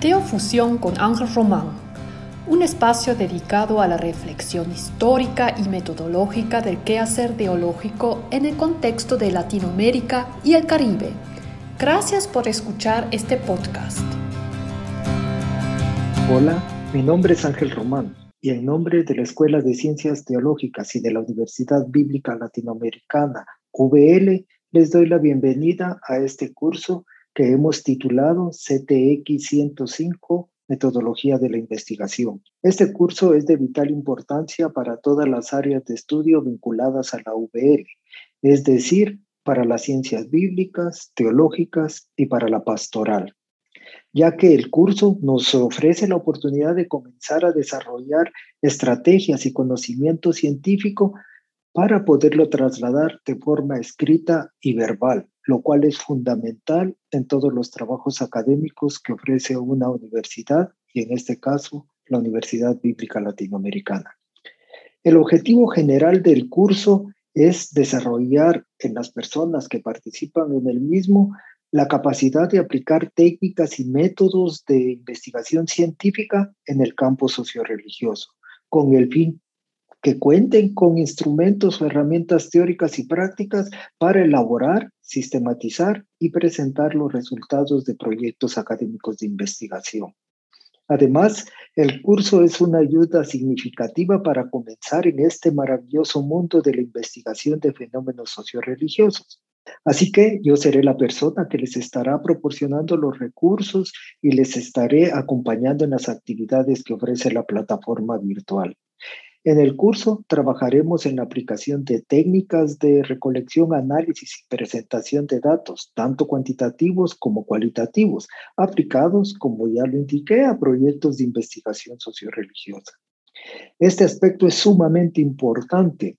Teofusión con Ángel Román, un espacio dedicado a la reflexión histórica y metodológica del quehacer teológico en el contexto de Latinoamérica y el Caribe. Gracias por escuchar este podcast. Hola, mi nombre es Ángel Román y en nombre de la Escuela de Ciencias Teológicas y de la Universidad Bíblica Latinoamericana, VL, les doy la bienvenida a este curso que hemos titulado CTX 105, Metodología de la Investigación. Este curso es de vital importancia para todas las áreas de estudio vinculadas a la VL, es decir, para las ciencias bíblicas, teológicas y para la pastoral, ya que el curso nos ofrece la oportunidad de comenzar a desarrollar estrategias y conocimiento científico para poderlo trasladar de forma escrita y verbal lo cual es fundamental en todos los trabajos académicos que ofrece una universidad y en este caso la Universidad Bíblica Latinoamericana. El objetivo general del curso es desarrollar en las personas que participan en el mismo la capacidad de aplicar técnicas y métodos de investigación científica en el campo socioreligioso, con el fin que cuenten con instrumentos o herramientas teóricas y prácticas para elaborar, sistematizar y presentar los resultados de proyectos académicos de investigación. Además, el curso es una ayuda significativa para comenzar en este maravilloso mundo de la investigación de fenómenos socioreligiosos. Así que yo seré la persona que les estará proporcionando los recursos y les estaré acompañando en las actividades que ofrece la plataforma virtual. En el curso trabajaremos en la aplicación de técnicas de recolección, análisis y presentación de datos, tanto cuantitativos como cualitativos, aplicados, como ya lo indiqué, a proyectos de investigación socioreligiosa. Este aspecto es sumamente importante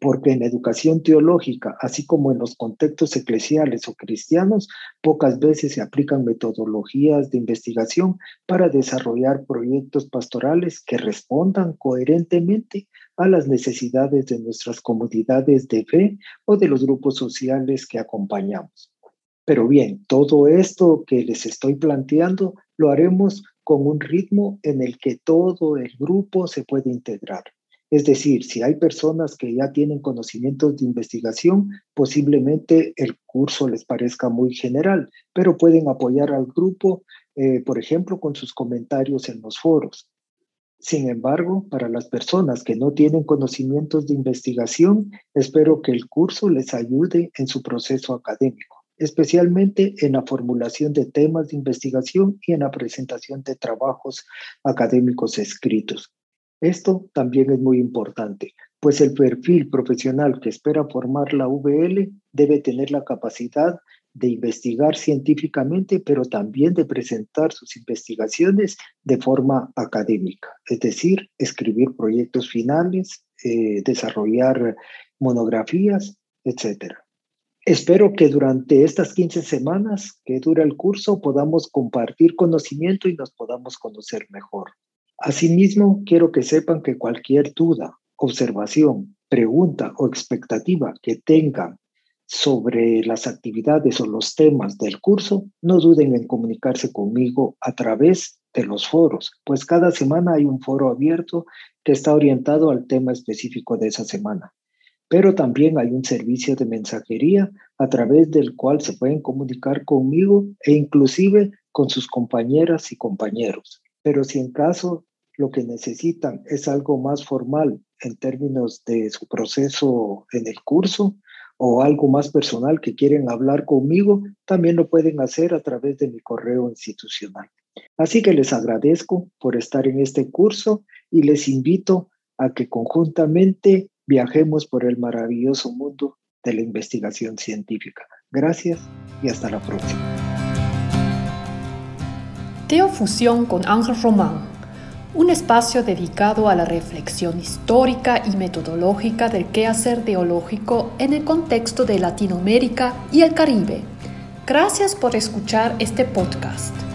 porque en educación teológica, así como en los contextos eclesiales o cristianos, pocas veces se aplican metodologías de investigación para desarrollar proyectos pastorales que respondan coherentemente a las necesidades de nuestras comunidades de fe o de los grupos sociales que acompañamos. Pero bien, todo esto que les estoy planteando lo haremos con un ritmo en el que todo el grupo se puede integrar. Es decir, si hay personas que ya tienen conocimientos de investigación, posiblemente el curso les parezca muy general, pero pueden apoyar al grupo, eh, por ejemplo, con sus comentarios en los foros. Sin embargo, para las personas que no tienen conocimientos de investigación, espero que el curso les ayude en su proceso académico, especialmente en la formulación de temas de investigación y en la presentación de trabajos académicos escritos. Esto también es muy importante, pues el perfil profesional que espera formar la VL debe tener la capacidad de investigar científicamente, pero también de presentar sus investigaciones de forma académica, es decir, escribir proyectos finales, eh, desarrollar monografías, etc. Espero que durante estas 15 semanas que dura el curso podamos compartir conocimiento y nos podamos conocer mejor. Asimismo, quiero que sepan que cualquier duda, observación, pregunta o expectativa que tengan sobre las actividades o los temas del curso, no duden en comunicarse conmigo a través de los foros, pues cada semana hay un foro abierto que está orientado al tema específico de esa semana. Pero también hay un servicio de mensajería a través del cual se pueden comunicar conmigo e inclusive con sus compañeras y compañeros. Pero si en caso lo que necesitan es algo más formal en términos de su proceso en el curso o algo más personal que quieren hablar conmigo, también lo pueden hacer a través de mi correo institucional. Así que les agradezco por estar en este curso y les invito a que conjuntamente viajemos por el maravilloso mundo de la investigación científica. Gracias y hasta la próxima. Teofusión con Ángel Román un espacio dedicado a la reflexión histórica y metodológica del quehacer teológico en el contexto de Latinoamérica y el Caribe. Gracias por escuchar este podcast.